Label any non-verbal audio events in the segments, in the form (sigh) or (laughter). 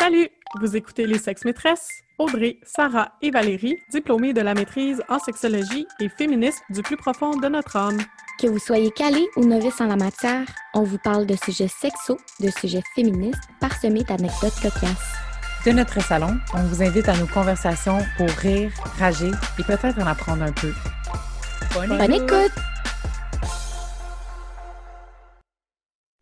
Salut! Vous écoutez Les Sexes Maîtresses, Audrey, Sarah et Valérie, diplômées de la maîtrise en sexologie et féministes du plus profond de notre âme. Que vous soyez calé ou novice en la matière, on vous parle de sujets sexos, de sujets féministes, parsemés d'anecdotes cocasses. De notre salon, on vous invite à nos conversations pour rire, rager et peut-être en apprendre un peu. Bonne écoute!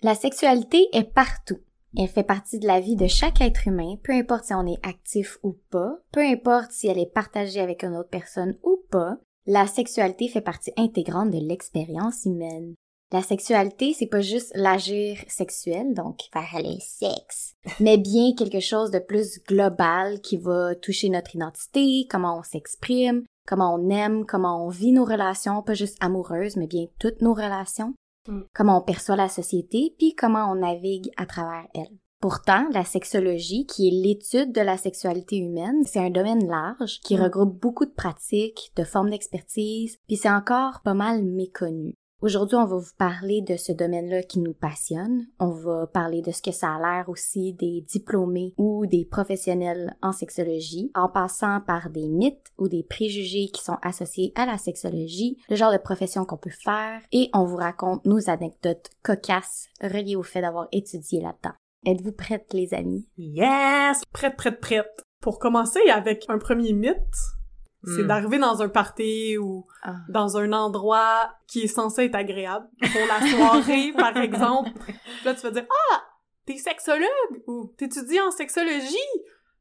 La sexualité est partout. Elle fait partie de la vie de chaque être humain, peu importe si on est actif ou pas, peu importe si elle est partagée avec une autre personne ou pas, la sexualité fait partie intégrante de l'expérience humaine. La sexualité, c'est pas juste l'agir sexuel, donc faire le sexe, mais bien quelque chose de plus global qui va toucher notre identité, comment on s'exprime, comment on aime, comment on vit nos relations, pas juste amoureuses, mais bien toutes nos relations, Mm. comment on perçoit la société, puis comment on navigue à travers elle. Pourtant, la sexologie, qui est l'étude de la sexualité humaine, c'est un domaine large qui Mm. regroupe beaucoup de pratiques, de formes d'expertise, puis c'est encore pas mal méconnu. Aujourd'hui, on va vous parler de ce domaine-là qui nous passionne. On va parler de ce que ça a l'air aussi des diplômés ou des professionnels en sexologie, en passant par des mythes ou des préjugés qui sont associés à la sexologie, le genre de profession qu'on peut faire, et on vous raconte nos anecdotes cocasses reliées au fait d'avoir étudié là-dedans. Êtes-vous prêtes, les amis? Yes! Prête, prête, prête. Pour commencer avec un premier mythe, c'est Mm. d'arriver dans un party ou Ah. dans un endroit qui est censé être agréable. Pour la soirée, (laughs) par exemple. Là, tu vas dire, ah, t'es sexologue ou t'étudies en sexologie.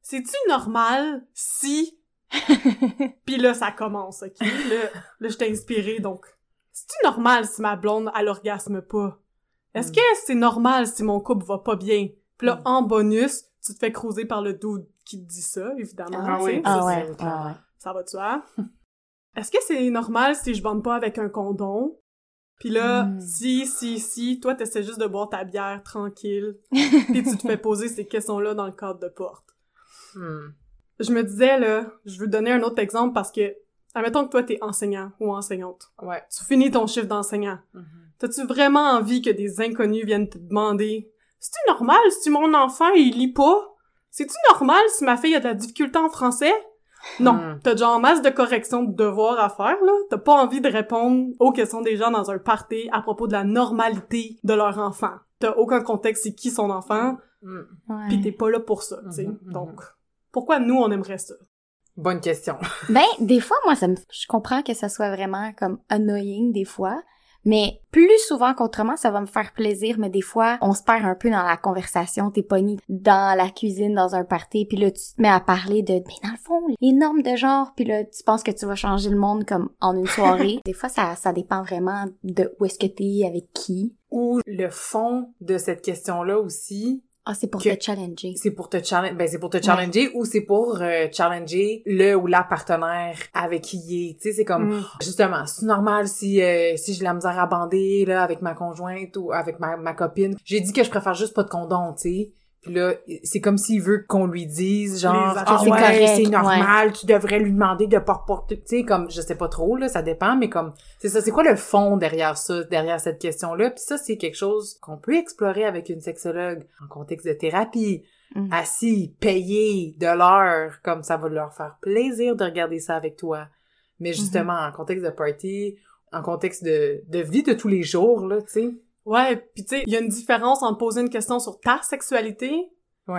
C'est-tu normal si... (laughs) Puis là, ça commence, OK? Là, là je t'ai inspiré, donc... C'est-tu normal si ma blonde, elle orgasme pas? Est-ce Mm. que c'est normal si mon couple va pas bien? Puis là, Mm. en bonus, tu te fais creuser par le dude qui te dit ça, évidemment. Ah oui. Ah ouais. Ça va de soi. (laughs) Est-ce que c'est normal si je bande pas avec un condom? Puis là, Mm. si, si, si, toi, t'essaies juste de boire ta bière tranquille, (laughs) puis tu te fais poser ces questions-là dans le cadre de porte. Hmm. Je me disais, là, je veux donner un autre exemple parce que, admettons que toi, t'es enseignant ou enseignante. Ouais. Tu finis ton chiffre d'enseignant. Mhm. T'as-tu vraiment envie que des inconnus viennent te demander C'est-tu normal si mon enfant, il lit pas? C'est-tu normal si ma fille a de la difficulté en français? Non. Hmm. T'as déjà en masse de corrections de devoirs à faire, là. T'as pas envie de répondre aux questions des gens dans un party à propos de la normalité de leur enfant. T'as aucun contexte c'est qui son enfant, Hmm. Ouais. pis t'es pas là pour ça, tu sais. Mhm, mhm. Donc, pourquoi nous, on aimerait ça? Bonne question. Ben, des fois, moi, ça me, je comprends que ça soit vraiment comme annoying des fois, mais plus souvent qu'autrement, ça va me faire plaisir, mais des fois, on se perd un peu dans la conversation, t'es pogné dans la cuisine, dans un party, puis là, tu te mets à parler de, mais dans le fond, les normes de genre, puis là, tu penses que tu vas changer le monde comme en une soirée. (laughs) des fois, ça, ça dépend vraiment de où est-ce que t'es, avec qui. Ou le fond de cette question-là aussi, Ah, c'est pour Que- te challenger. c'est pour te challenger, ben c'est pour te challenger ou c'est pour euh, challenger le ou la partenaire avec qui il est. Tu sais, c'est comme Mm. justement, c'est normal si euh, si j'ai la misère à bander là avec ma conjointe ou avec ma, ma copine. J'ai dit que je préfère juste pas de condom, tu sais. Puis là, c'est comme s'il veut qu'on lui dise genre ah c'est ouais, c'est normal, tu devrais lui demander de pas porter, tu sais comme je sais pas trop là, ça dépend mais comme c'est ça, c'est quoi le fond derrière ça, derrière cette question-là? Puis ça c'est quelque chose qu'on peut explorer avec une sexologue en contexte de thérapie Mm. assis, payés de l'heure, comme ça va leur faire plaisir de regarder ça avec toi. Mais justement, en contexte de party, en contexte de, de vie de tous les jours, là, tu sais. Ouais, pis tu sais, il y a une différence entre poser une question sur ta sexualité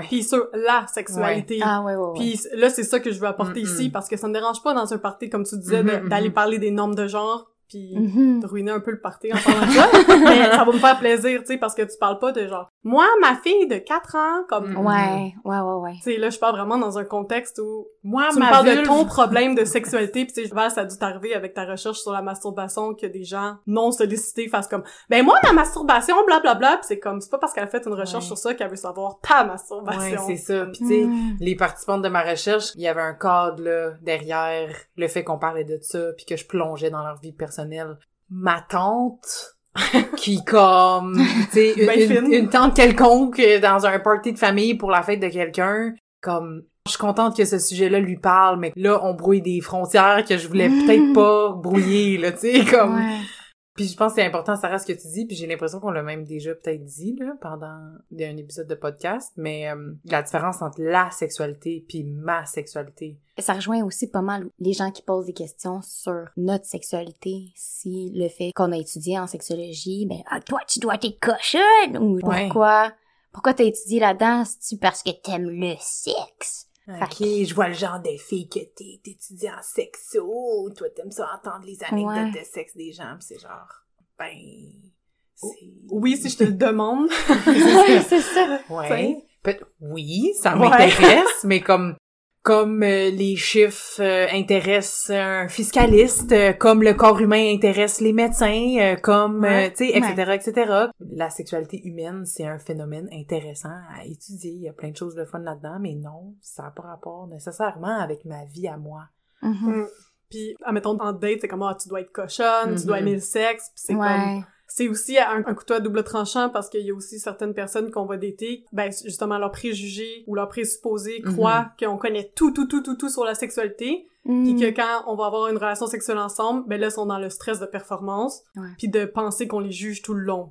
puis sur la sexualité. Ah, ouais, ouais, ouais. Puis là, c'est ça que je veux apporter Mm-mm. ici, parce que ça me dérange pas dans un party, comme tu disais, Mhm, d'aller mhm. parler des normes de genre, puis Mhm. de ruiner un peu le party en parlant de ça. (laughs) Mais ça va me faire plaisir, tu sais, parce que tu parles pas de genre, moi, ma fille de 4 ans, comme... Mm. Ouais, ouais, ouais, ouais. Tu sais, là, je parle vraiment dans un contexte où Moi, tu me ma parles de ton problème de sexualité, pis tu sais, ça a dû t'arriver avec ta recherche sur la masturbation que des gens non sollicités fassent comme « Ben moi, ma masturbation, blablabla », pis c'est comme, c'est pas parce qu'elle a fait une recherche Ouais. sur ça qu'elle veut savoir ta Ouais, masturbation. c'est ça. Puis tu sais, Mm. les participantes de ma recherche, il y avait un cadre là derrière le fait qu'on parlait de ça puis que je plongeais dans leur vie personnelle. Ma tante qui comme tu sais (laughs) une, Ben une- tante quelconque euh, dans un party de famille pour la fête de quelqu'un comme je suis contente que ce sujet-là lui parle mais là on brouille des frontières que je voulais Mm. peut-être pas brouiller là tu sais comme Ouais. Puis je pense que c'est important, Sarah, ce que tu dis, puis j'ai l'impression qu'on l'a même déjà peut-être dit, là, pendant un épisode de podcast, mais euh, la différence entre la sexualité puis ma sexualité. Ça rejoint aussi pas mal les gens qui posent des questions sur notre sexualité. Si le fait qu'on a étudié en sexologie, ben, ah, toi, tu dois être cochonne! Ou Ouais. pourquoi? Pourquoi t'as étudié là-dedans? C'est-tu parce que t'aimes le sexe? Ok, je vois le genre de fille que t'es, t'étudies en sexo, toi t'aimes ça entendre les anecdotes Ouais. de sexe des gens, pis c'est genre, ben, c'est... Oui, si je te le demande. (laughs) ouais, c'est ça. Ouais. Peut- oui, ça Ouais. m'intéresse, mais comme comme euh, les chiffres euh, intéressent un fiscaliste, euh, comme le corps humain intéresse les médecins, euh, comme euh, Ouais. tu sais, etc., etc. La sexualité humaine, c'est un phénomène intéressant à étudier. Il y a plein de choses de fun là-dedans, mais non, ça n'a pas rapport nécessairement avec ma vie à moi. Mhm. Puis, admettons, en date, c'est comme, ah, tu dois être cochonne, tu dois Mhm. aimer le sexe, puis c'est comme... C'est aussi un, un couteau à double tranchant parce qu'il y a aussi certaines personnes qu'on va dater, ben, justement, leurs préjugés ou leurs présupposés Mhm. croient qu'on connaît tout, tout, tout, tout, tout sur la sexualité, Mm. puis que quand on va avoir une relation sexuelle ensemble, ben là, ils sont dans le stress de performance, puis de penser qu'on les juge tout le long.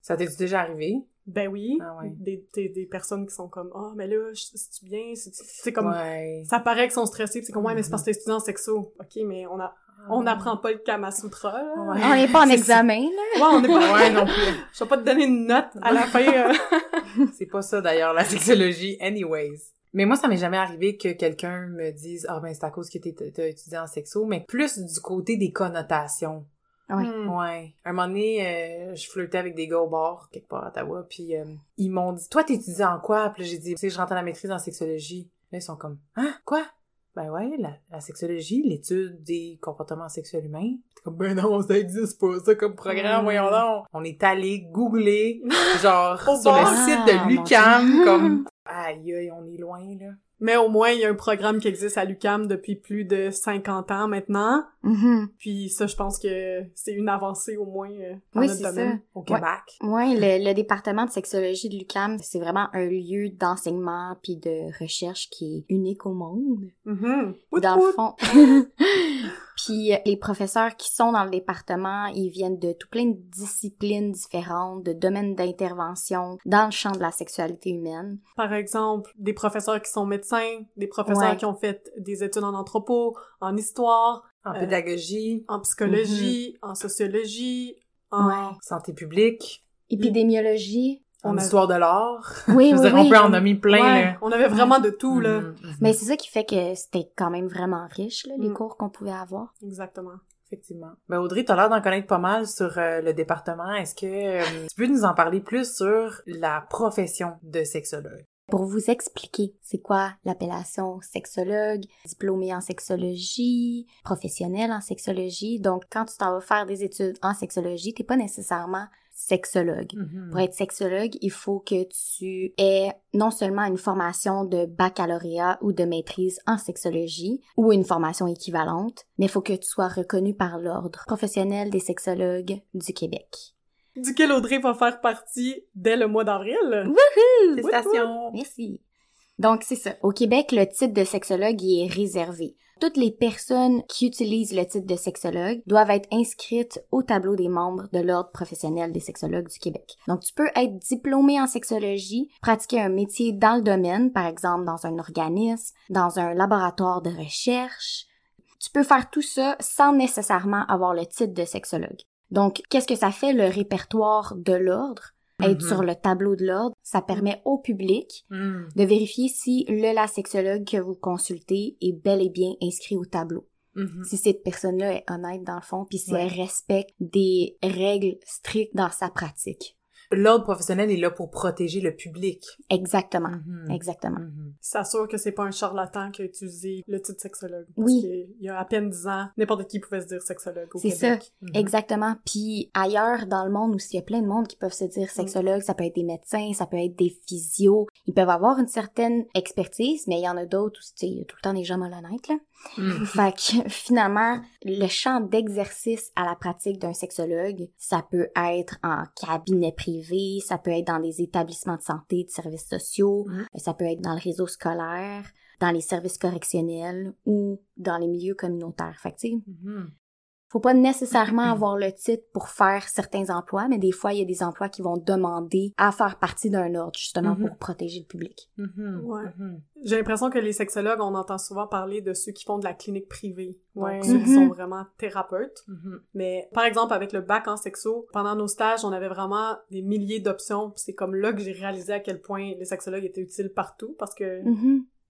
Ça t'est déjà arrivé? Ben oui, Ah ouais. des, des, des personnes qui sont comme, ah, mais là, c'est-tu bien? C'est comme, Ouais. ça paraît qu'ils sont stressés, puis c'est comme, ouais, mais c'est Mhm. parce que t'es étudiant sexo. Ok, mais on a, on n'apprend pas le Kama Sutra, là. Ouais. On n'est pas en examen, là. Ouais, on est pas... Ouais, non plus. Je vais pas te donner une note à la fin. euh. (laughs) C'est pas ça d'ailleurs la sexologie, anyways. Mais moi, ça m'est jamais arrivé que quelqu'un me dise ah ben c'est à cause que t'es- t'as étudié en sexo, mais plus du côté des connotations. Ouais. Hmm. Ouais. Un moment donné, euh, je flirtais avec des gars au bar quelque part à Ottawa, puis euh, ils m'ont dit toi t'étudies en quoi Puis là, j'ai dit tu sais je rentre à la maîtrise en sexologie. Là ils sont comme hein? Quoi? Ben ouais, la, la sexologie, l'étude des comportements sexuels humains. T'es comme ben non, ça existe pas ça comme programme, Hmm. voyons donc. On est allé googler (laughs) genre sur le site Ah, de mon l'UCAM comme (laughs) aïe aïe, on est loin là. Mais au moins, il y a un programme qui existe à l'UQAM depuis plus de 50 ans maintenant. Mhm. Puis ça, je pense que c'est une avancée au moins euh, dans Oui, notre c'est ça. domaine. Au. Québec. Ouais, le, le département de sexologie de l'UQAM, c'est vraiment un lieu d'enseignement puis de recherche qui est unique au monde. Mhm. Wout dans le fond. (laughs) Puis euh, les professeurs qui sont dans le département, ils viennent de tout plein de disciplines différentes, de domaines d'intervention dans le champ de la sexualité humaine. Par exemple, des professeurs qui sont médecins, des professeurs Ouais. qui ont fait des études en anthropo, en histoire, En Euh, pédagogie, en psychologie, en sociologie, en... Ouais. santé publique, Épidémiologie. en histoire de l'art. Oui, (laughs) Je oui, dire, on oui. peut en nommer plein Ouais, là. on avait vraiment de tout, là. Mhm, mhm. Mais c'est ça qui fait que c'était quand même vraiment riche, là, les Mm. cours qu'on pouvait avoir. Exactement. Effectivement. Ben Audrey, t'as l'air d'en connaître pas mal sur euh, le département. Est-ce que euh, tu peux nous en parler plus sur la profession de sexologue? Pour vous expliquer c'est quoi l'appellation sexologue, diplômé en sexologie, professionnel en sexologie. Donc, quand tu t'en vas faire des études en sexologie, t'es pas nécessairement sexologue. Mhm. Pour être sexologue, il faut que tu aies non seulement une formation de baccalauréat ou de maîtrise en sexologie ou une formation équivalente, mais il faut que tu sois reconnu par l'Ordre professionnel des sexologues du Québec. Duquel Audrey va faire partie dès le mois d'avril. Félicitations! Merci. Donc, c'est ça. Au Québec, le titre de sexologue y est réservé. Toutes les personnes qui utilisent le titre de sexologue doivent être inscrites au tableau des membres de l'Ordre professionnel des sexologues du Québec. Donc, tu peux être diplômé en sexologie, pratiquer un métier dans le domaine, par exemple dans un organisme, dans un laboratoire de recherche. Tu peux faire tout ça sans nécessairement avoir le titre de sexologue. Donc, qu'est-ce que ça fait le répertoire de l'ordre? Être Mhm. sur le tableau de l'ordre, ça permet au public Mhm. de vérifier si le la sexologue que vous consultez est bel et bien inscrit au tableau. Mhm. Si cette personne-là est honnête dans le fond, puis si Ouais. elle respecte des règles strictes dans sa pratique. L'ordre professionnel est là pour protéger le public. Exactement. Mhm. Exactement. Mhm. S'assure que c'est pas un charlatan qui a utilisé le titre sexologue. Oui. Parce qu'il y a à peine 10 ans, n'importe qui pouvait se dire sexologue au C'est Québec. Mhm. Exactement. Puis ailleurs dans le monde aussi, il y a plein de monde qui peuvent se dire sexologue, ça peut être des médecins, ça peut être des physios. Ils peuvent avoir une certaine expertise, mais il y en a d'autres où, tu sais, il y a tout le temps des gens malhonnêtes, là. Mhm. (laughs) Fait que finalement, le champ d'exercice à la pratique d'un sexologue, ça peut être en cabinet privé, ça peut être dans des établissements de santé, de services sociaux, Mhm. ça peut être dans le réseau scolaire, dans les services correctionnels ou dans les milieux communautaires. Fait que, Mhm. Faut pas nécessairement avoir le titre pour faire certains emplois, mais des fois, il y a des emplois qui vont demander à faire partie d'un ordre, justement, Mhm. pour protéger le public. Mhm, Ouais. mhm. J'ai l'impression que les sexologues, on entend souvent parler de ceux qui font de la clinique privée. Donc, Ouais. ceux qui sont vraiment thérapeutes. Mais par exemple, avec le bac en sexo, pendant nos stages, on avait vraiment des milliers d'options. C'est comme là que j'ai réalisé à quel point les sexologues étaient utiles partout parce que.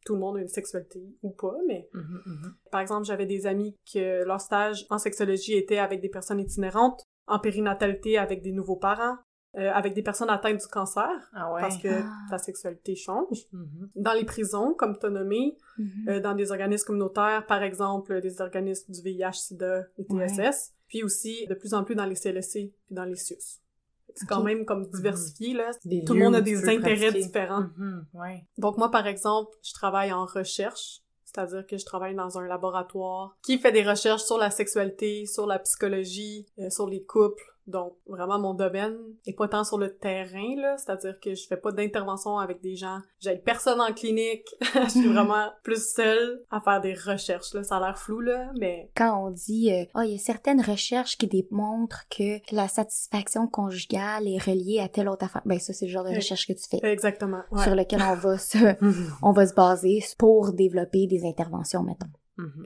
Tout le monde a une sexualité ou pas. Mais Mhm, mhm. par exemple, j'avais des amis que leur stage en sexologie était avec des personnes itinérantes, en périnatalité avec des nouveaux parents, euh, avec des personnes atteintes du cancer Ah ouais. parce que Ah. ta sexualité change. Mhm. Dans les prisons, comme tu as nommé, euh, dans des organismes communautaires, par exemple des organismes du VIH-Sida et TSS, puis aussi de plus en plus dans les CLSC puis dans les CIUS. C'est quand même comme diversifié, là. Des Tout le monde a des intérêts pratiquer. différents. Mhm, ouais. Donc moi, par exemple, je travaille en recherche, c'est-à-dire que je travaille dans un laboratoire qui fait des recherches sur la sexualité, sur la psychologie, euh, sur les couples. Donc vraiment mon domaine est pas tant sur le terrain là, c'est-à-dire que je fais pas d'intervention avec des gens, j'ai personne en clinique, (laughs) je suis (laughs) vraiment plus seule à faire des recherches là, ça a l'air flou là, mais Quand on dit, euh, oh, il y a certaines recherches qui démontrent que la satisfaction conjugale est reliée à telle autre affaire, ben ça, c'est le genre de recherche que tu fais. exactement. Ouais. sur lequel on va se, (laughs) on va se baser pour développer des interventions, mettons.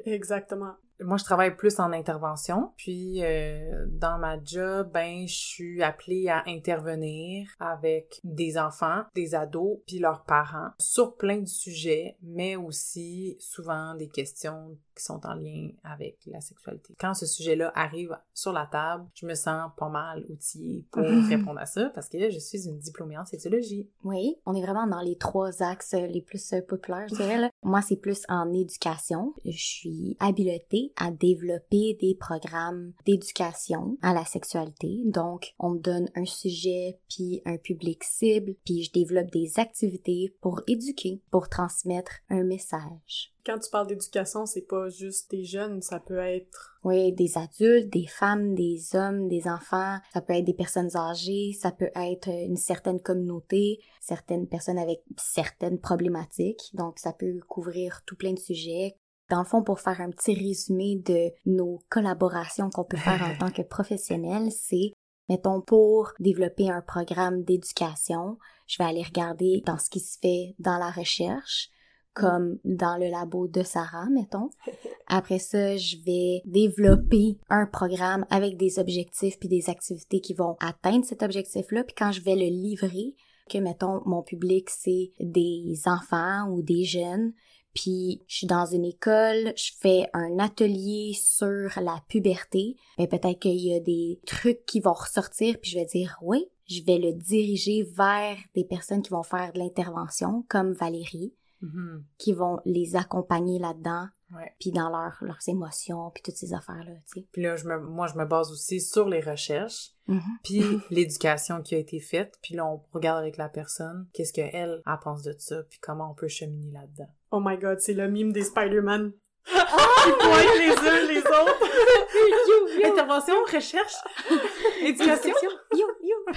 Exactement. Moi, je travaille plus en intervention, puis euh, dans ma job, ben, je suis appelée à intervenir avec des enfants, des ados, puis leurs parents sur plein de sujets, mais aussi souvent des questions qui sont en lien avec la sexualité. Quand ce sujet-là arrive sur la table, je me sens pas mal outillée pour répondre à ça parce que je suis une diplômée en sexologie. Oui, on est vraiment dans les trois axes les plus euh, populaires, je dirais. Là. (laughs) Moi, c'est plus en éducation. Je suis habilitée à développer des programmes d'éducation à la sexualité. Donc, on me donne un sujet, puis un public cible, puis je développe des activités pour éduquer, pour transmettre un message. Quand tu parles d'éducation, c'est pas juste des jeunes, ça peut être Oui, des adultes, des femmes, des hommes, des enfants, ça peut être des personnes âgées, ça peut être une certaine communauté, certaines personnes avec certaines problématiques, donc ça peut couvrir tout plein de sujets. Dans le fond, pour faire un petit résumé de nos collaborations qu'on peut faire en (laughs) tant que professionnels, c'est, mettons, pour développer un programme d'éducation, je vais aller regarder dans ce qui se fait dans la recherche, comme dans le labo de Sarah, mettons. (laughs) Après ça, je vais développer un programme avec des objectifs puis des activités qui vont atteindre cet objectif-là. Puis quand je vais le livrer, que mettons mon public c'est des enfants ou des jeunes, puis je suis dans une école, je fais un atelier sur la puberté, mais peut-être qu'il y a des trucs qui vont ressortir puis je vais dire oui, je vais le diriger vers des personnes qui vont faire de l'intervention comme Valérie Mhm. qui vont les accompagner là-dedans, puis dans leur, leurs émotions, puis toutes ces affaires-là, tu sais. Puis là, je me, moi, je me base aussi sur les recherches, Mhm. puis (laughs) l'éducation qui a été faite, puis là, on regarde avec la personne qu'est-ce qu'elle, elle pense de ça, puis comment on peut cheminer là-dedans. Oh my god, c'est le mime des Spider-Man. (laughs) Ils pointent les uns les autres. (laughs) Intervention, recherche, éducation. Yo, yo!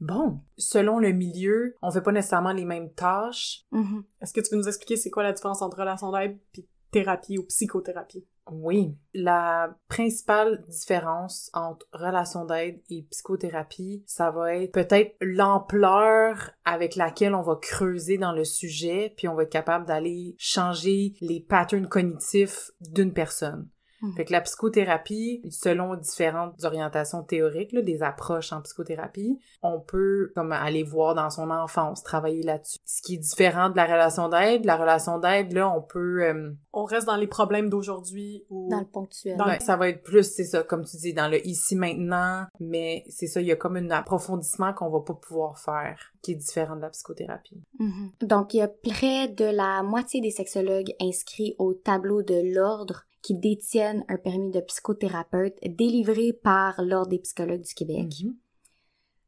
Bon, selon le milieu, on fait pas nécessairement les mêmes tâches. Mhm. Est-ce que tu peux nous expliquer c'est quoi la différence entre relation d'aide puis thérapie ou psychothérapie? Oui, la principale différence entre relation d'aide et psychothérapie, ça va être peut-être l'ampleur avec laquelle on va creuser dans le sujet, puis on va être capable d'aller changer les patterns cognitifs d'une personne. Mhm. Fait que la psychothérapie, selon différentes orientations théoriques, là, des approches en psychothérapie, on peut comme aller voir dans son enfance, travailler là-dessus. Ce qui est différent de la relation d'aide, la relation d'aide, là, on peut... euh, On reste dans les problèmes d'aujourd'hui ou... Dans le ponctuel. Dans Ouais, ça va être plus, c'est ça, comme tu dis, dans le ici maintenant, mais c'est ça, il y a comme un approfondissement qu'on va pas pouvoir faire, qui est différent de la psychothérapie. Mhm. Donc, il y a près de la moitié des sexologues inscrits au tableau de l'ordre qui détiennent un permis de psychothérapeute délivré par l'Ordre des psychologues du Québec. Mhm.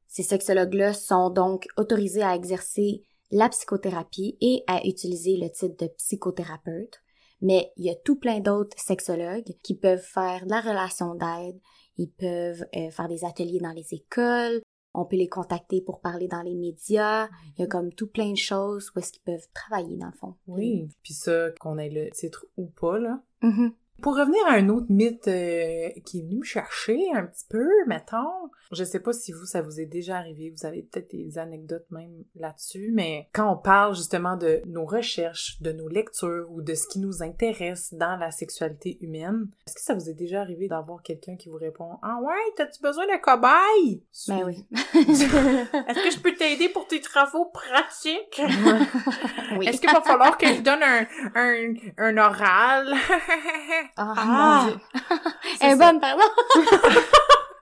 Ces sexologues-là sont donc autorisés à exercer la psychothérapie et à utiliser le titre de psychothérapeute. Mais il y a tout plein d'autres sexologues qui peuvent faire de la relation d'aide, ils peuvent euh, faire des ateliers dans les écoles, on peut les contacter pour parler dans les médias, il y a comme tout plein de choses où est-ce qu'ils peuvent travailler dans le fond. Oui. Puis ça, qu'on ait le titre ou pas, là, Mhm. Pour revenir à un autre mythe euh, qui est venu me chercher un petit peu, mettons, je sais pas si vous, ça vous est déjà arrivé, vous avez peut-être des anecdotes même là-dessus, mais quand on parle justement de nos recherches, de nos lectures ou de ce qui nous intéresse dans la sexualité humaine, est-ce que ça vous est déjà arrivé d'avoir quelqu'un qui vous répond « Ah ouais, t'as-tu besoin d'un cobaye? » Ben oui. (laughs) Est-ce que je peux t'aider pour tes travaux pratiques? (laughs) oui. Est-ce qu'il va falloir que je donne un, un, un oral? (laughs) Ah, Ah. mon Dieu. Elle (laughs) est bonne, (laughs) pardon. (laughs)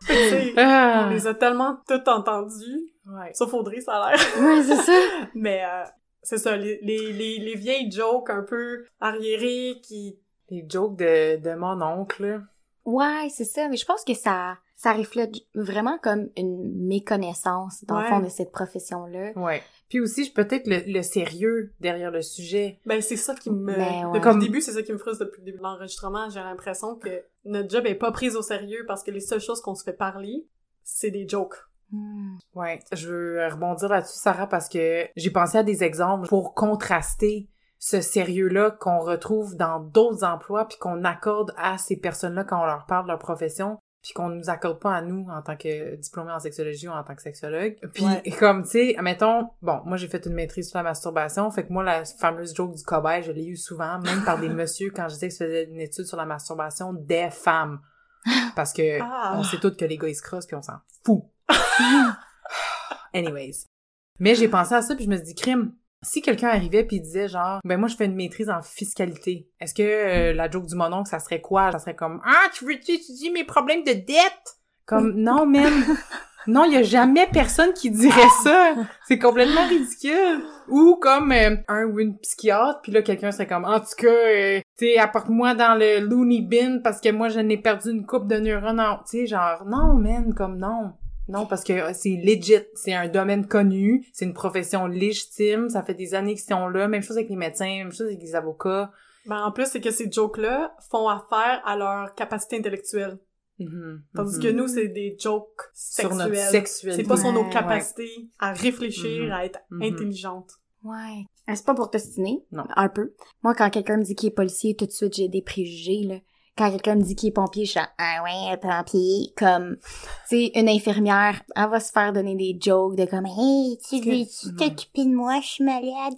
On les a tellement tout entendus. Ouais. Sauf Audrey, ça a l'air. Oui, c'est ça. Mais euh, c'est ça, les, les, les, les vieilles jokes un peu arriérées qui... Les jokes de, de mon oncle. Ouais, c'est ça. Mais je pense que ça, ça reflète vraiment comme une méconnaissance, dans le fond, de cette profession-là. Ouais. Puis aussi, je- peut-être le, le sérieux derrière le sujet. Ben, c'est ça qui me... Ben, ouais. Depuis Comme- le début, c'est ça qui me frustre depuis le début de l'enregistrement. J'ai l'impression que notre job est pas prise au sérieux parce que les seules choses qu'on se fait parler, c'est des jokes. Hmm. Ouais. Je veux rebondir là-dessus, Sarah, parce que j'ai pensé à des exemples pour contraster ce sérieux-là qu'on retrouve dans d'autres emplois puis qu'on accorde à ces personnes-là quand on leur parle de leur profession puis qu'on nous accorde pas à nous en tant que diplômé en sexologie ou en tant que sexologue. Puis Ouais. (laughs) comme, tu sais, mettons, bon, moi j'ai fait une maîtrise sur la masturbation, fait que moi, la fameuse joke du cobaye, je l'ai eu souvent, même par des (laughs) messieurs quand je disais que je faisais une étude sur la masturbation des femmes. Parce que (laughs) Ah. on sait toutes que les gars ils se crossent puis on s'en fout. Anyways. Mais j'ai pensé à ça puis je me suis dit, crime, si quelqu'un arrivait puis disait genre, ben moi je fais une maîtrise en fiscalité, est-ce que euh, la joke du mononcle ça serait quoi? Ça serait comme, ah, tu veux-tu étudier mes problèmes de dette? Comme, (laughs) non, même. Non, il y a jamais personne qui dirait ça. C'est complètement ridicule. Ou comme euh, un ou une psychiatre, puis là quelqu'un serait comme en tout cas, euh, tu apporte-moi dans le loony bin parce que moi je n'ai perdu une coupe de neurones. en- Tu sais, genre non, man, comme non. Non, parce que c'est legit, c'est un domaine connu, c'est une profession légitime, ça fait des années qu'ils sont là, même chose avec les médecins, même chose avec les avocats. Ben, en plus, c'est que ces jokes-là font affaire à leur capacité intellectuelle. Mhm, Tandis mhm. que nous, c'est des jokes sur sexuels. notre sexualité. C'est pas sur nos Ouais, capacités à réfléchir, Mhm. à être intelligente. Ouais. C'est pas pour t'ostiner? Non. Un peu. Moi, quand quelqu'un me dit qu'il est policier, tout de suite, j'ai des préjugés, là. Quand quelqu'un me dit qu'il est pompier, je suis ah ouais, pompier. Comme, tu sais, une infirmière, elle va se faire donner des jokes de comme, hey, tu veux-tu t'occuper de moi, je suis malade.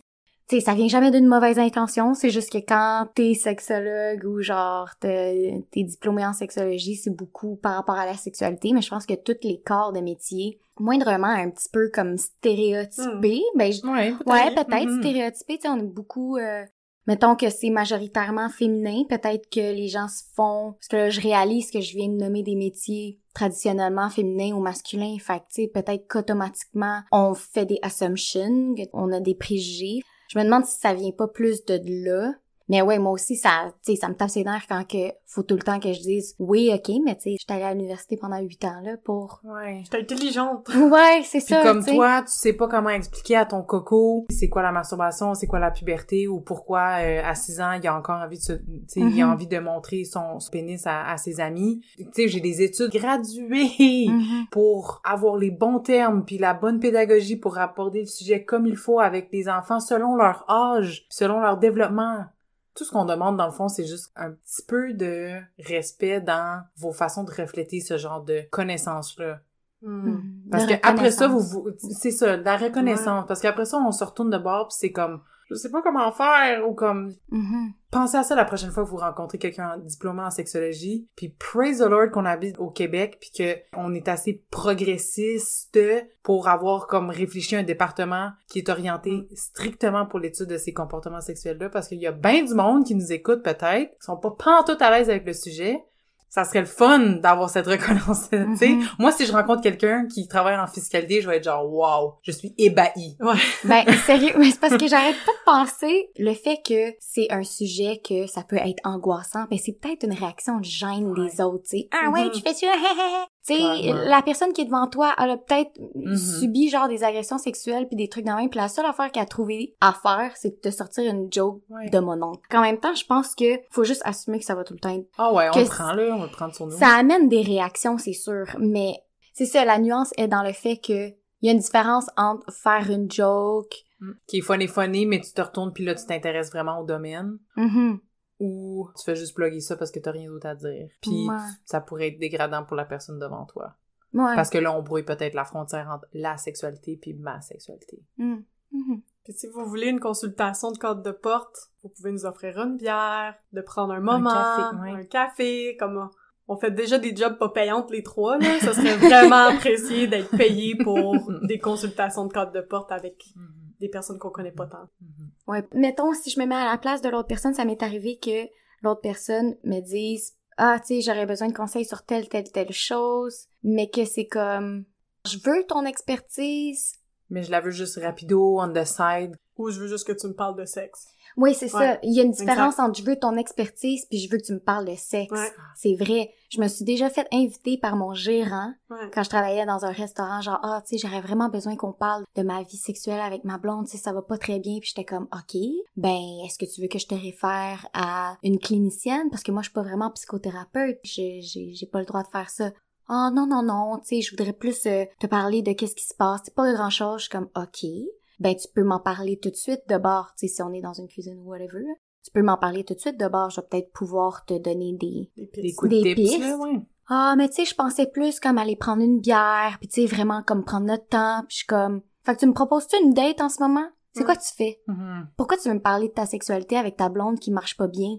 Tu sais, ça vient jamais d'une mauvaise intention, c'est juste que quand t'es sexologue ou genre t'es diplômé en sexologie, c'est beaucoup par rapport à la sexualité, mais je pense que tous les corps de métier, moindrement un petit peu comme stéréotypés, ben je- Ouais, peut-être. Ouais, peut-être Mhm. stéréotypé, tu sais, on est beaucoup euh, mettons que c'est majoritairement féminin, peut-être que les gens se font parce que je réalise que je viens de nommer des métiers traditionnellement féminins ou masculins, fait que peut-être qu'automatiquement on fait des assumptions, on a des préjugés. Je me demande si ça vient pas plus de là. Mais ouais, moi aussi, ça, tu sais, ça me tape ses nerfs quand que faut tout le temps que je dise oui, ok, mais tu sais, j'étais allée à l'université pendant huit ans là pour. Ouais. J'étais intelligente. (laughs) Ouais, c'est ça. comme toi, tu sais pas comment expliquer à ton coco c'est quoi la masturbation, c'est quoi la puberté ou pourquoi euh, à 6 ans, il a encore envie de se, tu sais, il a Mhm. envie de montrer son, son pénis à, à ses amis. Tu sais, j'ai des études graduées Mhm. pour avoir les bons termes puis la bonne pédagogie pour aborder le sujet comme il faut avec les enfants selon leur âge, selon leur développement. Tout ce qu'on demande dans le fond, c'est juste un petit peu de respect dans vos façons de refléter ce genre de connaissances-là. Hmm. Mhm. Parce que après ça, vous, vous c'est ça, la reconnaissance. Parce qu'après ça, on se retourne de bord puis c'est comme, je sais pas comment faire ou comme, Mhm. pensez à ça la prochaine fois que vous rencontrez quelqu'un diplômé en sexologie. Puis praise the Lord qu'on habite au Québec puis que on est assez progressiste pour avoir comme réfléchi un département qui est orienté strictement pour l'étude de ces comportements sexuels-là parce qu'il y a bien du monde qui nous écoute peut-être, qui sont pas pantoute à l'aise avec le sujet. Ça serait le fun d'avoir cette reconnaissance, tu sais. Mhm. Moi, si je rencontre quelqu'un qui travaille en fiscalité, je vais être genre, wow, je suis ébahie. Ouais. (laughs) Ben, sérieux, mais c'est parce que j'arrête pas de penser le fait que c'est un sujet que ça peut être angoissant, ben c'est peut-être une réaction de gêne Ouais. des autres, tu sais. Ah ouais, Mhm. tu fais ça, (laughs) Tu sais, la personne qui est devant toi, elle a peut-être Mhm. subi genre des agressions sexuelles puis des trucs de même, puis la seule affaire qu'elle a trouvé à faire, c'est de te sortir une joke Ouais. de mon oncle. En même temps, je pense que faut juste assumer que ça va tout le temps être Ah ouais, on Que le prend là, on va le prendre sur nous. ça amène des réactions, c'est sûr, mais c'est ça, la nuance est dans le fait que il y a une différence entre faire une joke, Mm. Qui est funny funny, mais tu te retournes puis là, tu t'intéresses vraiment au domaine. mhm, ou tu fais juste plugger ça parce que t'as rien d'autre à dire. Puis Ouais. ça pourrait être dégradant pour la personne devant toi. Ouais. Parce que là, on brouille peut-être la frontière entre la sexualité puis ma sexualité. Mm. Mhm. Puis si vous voulez une consultation de code de porte, vous pouvez nous offrir une bière, de prendre un moment, café, ouais. un café, comme on- on fait déjà des jobs pas payantes les trois, là. Ça serait vraiment (laughs) apprécié d'être payé pour des consultations de code de porte avec des personnes qu'on connaît pas tant. Ouais. Mettons, si je me mets à la place de l'autre personne, ça m'est arrivé que l'autre personne me dise Ah, tu sais, j'aurais besoin de conseils sur telle, telle, telle chose, mais que c'est comme Je veux ton expertise. Mais je la veux juste rapido, on the side. Ou je veux juste que tu me parles de sexe. Oui, c'est Ouais. ça. Il y a une différence entre je veux ton expertise puis je veux que tu me parles de sexe. Ouais. C'est vrai. Je me suis déjà fait inviter par mon gérant Ouais. quand je travaillais dans un restaurant, genre, ah, tu sais, j'aurais vraiment besoin qu'on parle de ma vie sexuelle avec ma blonde, tu sais, ça va pas très bien, puis j'étais comme, ok, ben, est-ce que tu veux que je te réfère à une clinicienne? Parce que moi, je suis pas vraiment psychothérapeute, j'ai pas le droit de faire ça. Ah, non, non, non, tu sais, je voudrais plus euh, te parler de qu'est-ce qui se passe, c'est pas grand chose, je suis comme, ok, ben, tu peux m'en parler tout de suite de bord, tu sais, si on est dans une cuisine ou whatever. Tu peux m'en parler tout de suite de bord, je vais peut-être pouvoir te donner des, Des Des pistes. coups de Des tips, pistes. là, ouais. ah, mais tu sais, je pensais plus comme aller prendre une bière, puis tu sais, vraiment comme prendre notre temps, puis je suis comme... Fait que tu me proposes-tu une date en ce moment? C'est Mm. quoi tu fais? Mhm. Pourquoi tu veux me parler de ta sexualité avec ta blonde qui marche pas bien?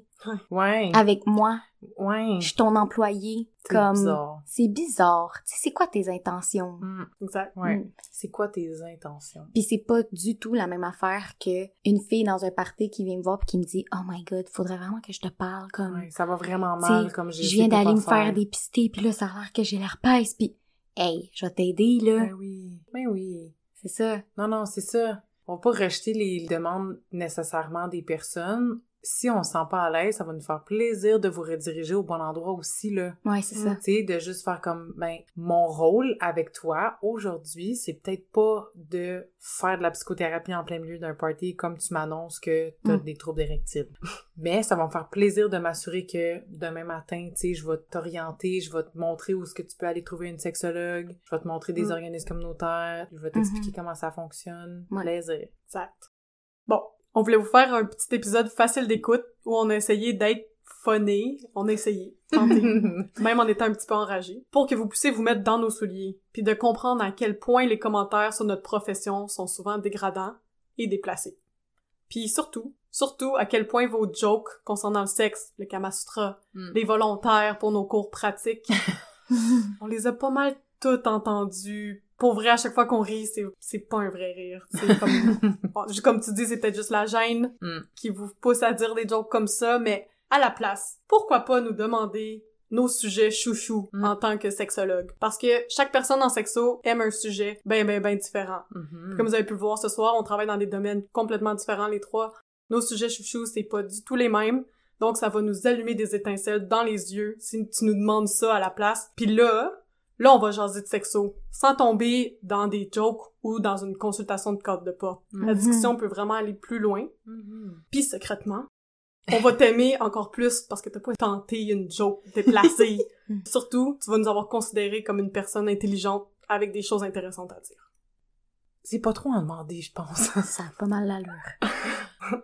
Ouais. Avec moi, Ouais. je suis ton employé. C'est Comme... bizarre. C'est bizarre. Tu sais, c'est quoi tes intentions? Mm. Exact. Ouais. Mm. C'est quoi tes intentions? Puis c'est pas du tout la même affaire que une fille dans un party qui vient me voir puis qui me dit « Oh my God, faudrait vraiment que je te parle, comme... Ouais, ça va vraiment mal, comme je viens d'aller me faire dépister, puis là, ça a l'air que j'ai l'air pèse, puis... Hey, je vais t'aider, là. Ben oui. Ben oui. C'est ça. Non, non, c'est ça. On va pas rejeter les demandes nécessairement des personnes. Si on se sent pas à l'aise, ça va nous faire plaisir de vous rediriger au bon endroit aussi, là. Ouais, c'est ça. Tu sais, de juste faire comme, ben, mon rôle avec toi aujourd'hui, c'est peut-être pas de faire de la psychothérapie en plein milieu d'un party comme tu m'annonces que t'as Mm. des troubles érectiles. (laughs) Mais ça va me faire plaisir de m'assurer que demain matin, tu sais, je vais t'orienter, je vais te montrer où est-ce que tu peux aller trouver une sexologue, je vais te montrer des Mm. organismes communautaires, je vais t'expliquer comment ça fonctionne. Ouais. Plaisir. Exact. Bon, on voulait vous faire un petit épisode facile d'écoute où on a essayé d'être phoné. On a essayé. tenté. (laughs) même en étant un petit peu enragé, pour que vous puissiez vous mettre dans nos souliers, puis de comprendre à quel point les commentaires sur notre profession sont souvent dégradants et déplacés. Puis surtout, surtout à quel point vos jokes concernant le sexe, le Kama Sutra, Mm. les volontaires pour nos cours pratiques, (laughs) on les a pas mal toutes entendus. Pour vrai, à chaque fois qu'on rit, c'est, c'est pas un vrai rire. C'est comme, (laughs) Bon, comme tu dis, c'est peut-être juste la gêne Mm. qui vous pousse à dire des jokes comme ça, mais à la place, pourquoi pas nous demander nos sujets chouchous Mm. en tant que sexologue? Parce que chaque personne en sexo aime un sujet ben ben ben différent. Mhm. Comme vous avez pu le voir ce soir, on travaille dans des domaines complètement différents les trois. Nos sujets chouchous, c'est pas du tout les mêmes. Donc ça va nous allumer des étincelles dans les yeux si tu nous demandes ça à la place. Puis là, là on va jaser de sexo sans tomber dans des jokes ou dans une consultation de code de porte. La Mhm. discussion peut vraiment aller plus loin. Mhm. Puis secrètement, on va t'aimer encore plus parce que t'as pas tenté une joke déplacée. (laughs) Surtout, tu vas nous avoir considéré comme une personne intelligente avec des choses intéressantes à dire. C'est pas trop en demander, je pense. Ça a pas mal l'allure. (laughs)